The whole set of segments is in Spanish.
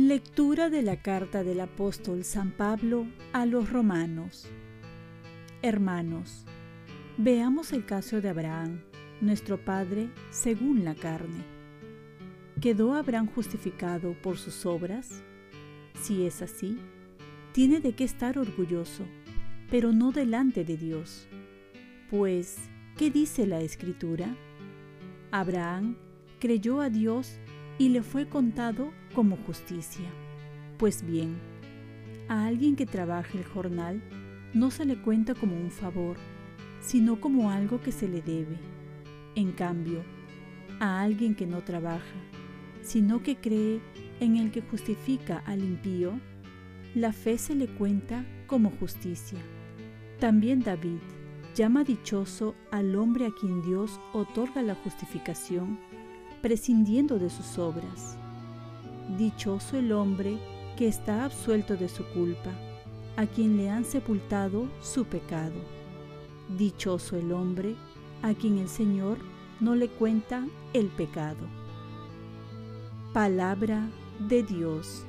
Lectura de la carta del apóstol San Pablo a los romanos. Hermanos, veamos el caso de Abraham, nuestro Padre según la carne. ¿Quedó Abraham justificado por sus obras? Si es así, tiene de qué estar orgulloso, pero no delante de Dios. Pues, ¿qué dice la Escritura? Abraham creyó a Dios y le fue contado como justicia. Pues bien, a alguien que trabaja el jornal no se le cuenta como un favor, sino como algo que se le debe. En cambio, a alguien que no trabaja, sino que cree en el que justifica al impío, la fe se le cuenta como justicia. También David llama dichoso al hombre a quien Dios otorga la justificación prescindiendo de sus obras. Dichoso el hombre que está absuelto de su culpa, a quien le han sepultado su pecado. Dichoso el hombre a quien el Señor no le cuenta el pecado. Palabra de Dios.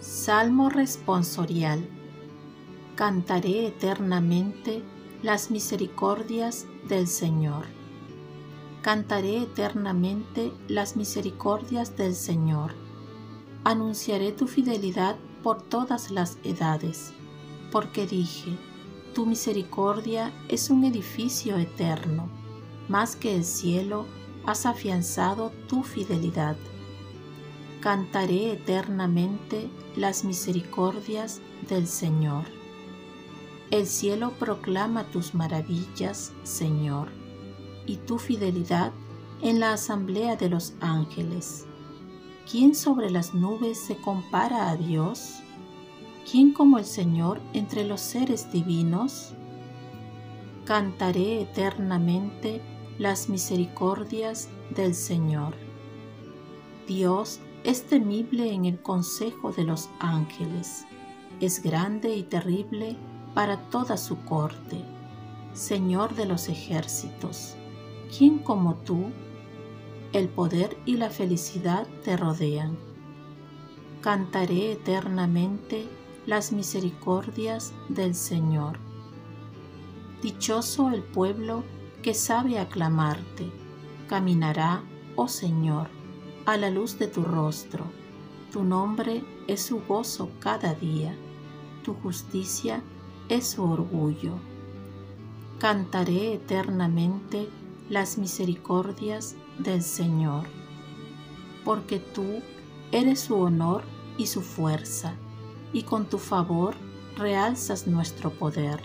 Salmo responsorial. Cantaré eternamente las misericordias del Señor cantaré eternamente las misericordias del Señor. Anunciaré tu fidelidad por todas las edades, porque dije, tu misericordia es un edificio eterno, más que el cielo has afianzado tu fidelidad. Cantaré eternamente las misericordias del Señor. El cielo proclama tus maravillas, Señor y tu fidelidad en la asamblea de los ángeles. ¿Quién sobre las nubes se compara a Dios? ¿Quién como el Señor entre los seres divinos? Cantaré eternamente las misericordias del Señor. Dios es temible en el consejo de los ángeles, es grande y terrible para toda su corte, Señor de los ejércitos ¿quién como tú? El poder y la felicidad te rodean. Cantaré eternamente las misericordias del Señor. Dichoso el pueblo que sabe aclamarte, caminará, oh Señor, a la luz de tu rostro. Tu nombre es su gozo cada día, tu justicia es su orgullo. Cantaré eternamente las misericordias del Señor, porque tú eres su honor y su fuerza, y con tu favor realzas nuestro poder,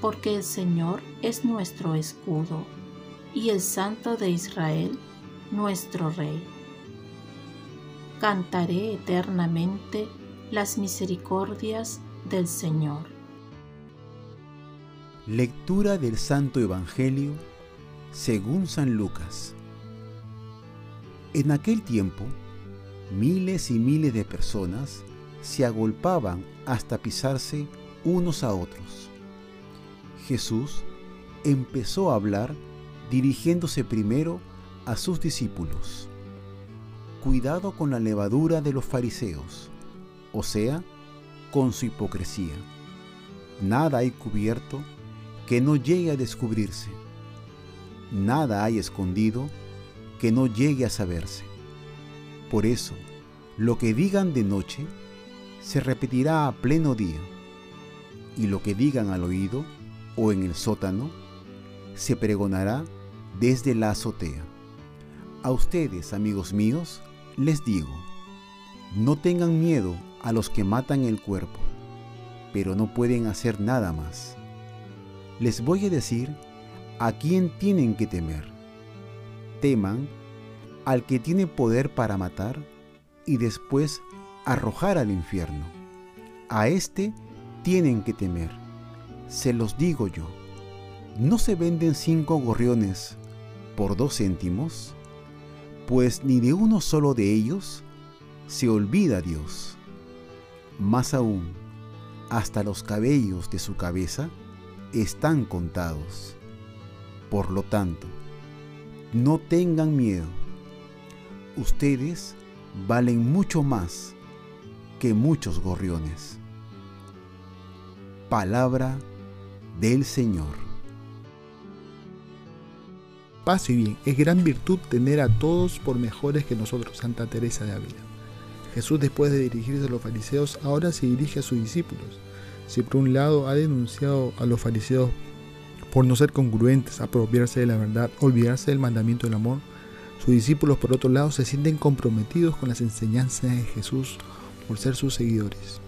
porque el Señor es nuestro escudo, y el Santo de Israel nuestro Rey. Cantaré eternamente las misericordias del Señor. Lectura del Santo Evangelio según San Lucas. En aquel tiempo, miles y miles de personas se agolpaban hasta pisarse unos a otros. Jesús empezó a hablar dirigiéndose primero a sus discípulos. Cuidado con la levadura de los fariseos, o sea, con su hipocresía. Nada hay cubierto que no llegue a descubrirse nada hay escondido que no llegue a saberse. Por eso, lo que digan de noche se repetirá a pleno día, y lo que digan al oído o en el sótano se pregonará desde la azotea. A ustedes, amigos míos, les digo, no tengan miedo a los que matan el cuerpo, pero no pueden hacer nada más. Les voy a decir ¿a quién tienen que temer? Teman al que tiene poder para matar y después arrojar al infierno. A éste tienen que temer. Se los digo yo. ¿No se venden cinco gorriones por dos céntimos? Pues ni de uno solo de ellos se olvida Dios. Más aún, hasta los cabellos de su cabeza están contados. Por lo tanto, no tengan miedo. Ustedes valen mucho más que muchos gorriones. Palabra del Señor. Paz y bien, es gran virtud tener a todos por mejores que nosotros, Santa Teresa de Ávila. Jesús después de dirigirse a los fariseos ahora se dirige a sus discípulos. Si por un lado ha denunciado a los fariseos por no ser congruentes, apropiarse de la verdad, olvidarse del mandamiento del amor, sus discípulos por otro lado se sienten comprometidos con las enseñanzas de Jesús por ser sus seguidores.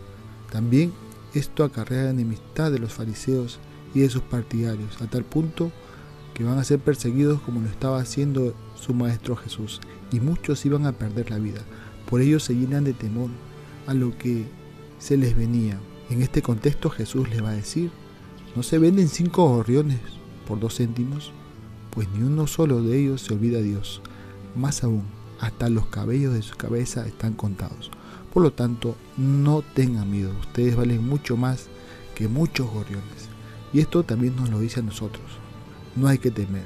También esto acarrea la enemistad de los fariseos y de sus partidarios, a tal punto que van a ser perseguidos como lo estaba haciendo su Maestro Jesús, y muchos iban a perder la vida. Por ello se llenan de temor a lo que se les venía. En este contexto Jesús les va a decir, ¿no se venden cinco gorriones por dos céntimos? Pues ni uno solo de ellos se olvida a Dios. Más aún, hasta los cabellos de su cabeza están contados. Por lo tanto, no tengan miedo, ustedes valen mucho más que muchos gorriones. Y esto también nos lo dice a nosotros. No hay que temer.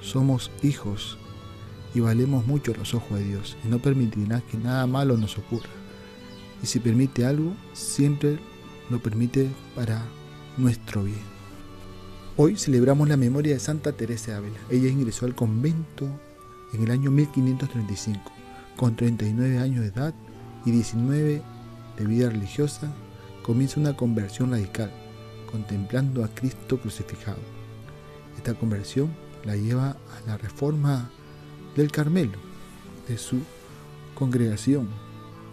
Somos hijos y valemos mucho los ojos de Dios y no permitirá que nada malo nos ocurra. Y si permite algo, siempre lo permite para nuestro bien. Hoy celebramos la memoria de Santa Teresa de Ávila. Ella ingresó al convento en el año 1535, con 39 años de edad y 19 de vida religiosa, comienza una conversión radical, contemplando a Cristo crucificado. Esta conversión la lleva a la reforma del Carmelo, de su congregación,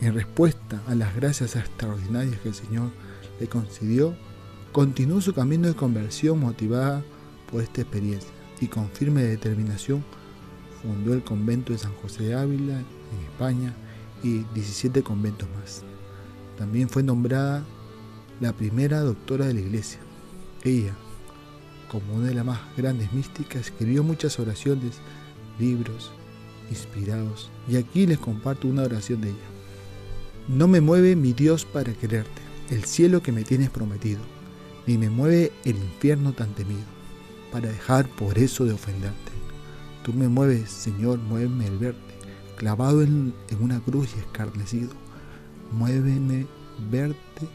en respuesta a las gracias extraordinarias que el Señor le concedió, continuó su camino de conversión motivada por esta experiencia y con firme determinación fundó el convento de San José de Ávila en España y 17 conventos más. También fue nombrada la primera doctora de la iglesia. Ella, como una de las más grandes místicas, escribió muchas oraciones libros inspirados. Y aquí les comparto una oración de ella. No me mueve mi Dios para quererte, el cielo que me tienes prometido, ni me mueve el infierno tan temido, para dejar por eso de ofenderte. Tú me mueves, Señor, muéveme el verte, clavado en, en una cruz y escarnecido. Muéveme verte,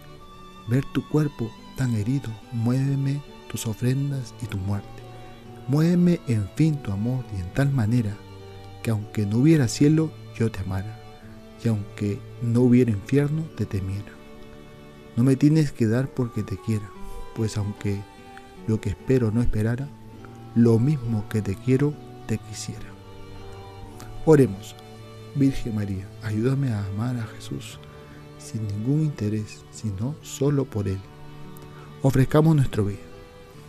ver tu cuerpo tan herido, muéveme tus ofrendas y tu muerte. Muéveme en fin tu amor y en tal manera que aunque no hubiera cielo, yo te amara, y aunque no hubiera infierno, te temiera. No me tienes que dar porque te quiera, pues aunque lo que espero no esperara, lo mismo que te quiero, te quisiera. Oremos, Virgen María, ayúdame a amar a Jesús sin ningún interés, sino solo por Él. Ofrezcamos nuestro bien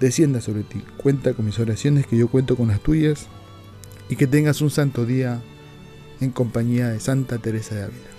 descienda sobre ti. Cuenta con mis oraciones, que yo cuento con las tuyas, y que tengas un santo día en compañía de Santa Teresa de Ávila.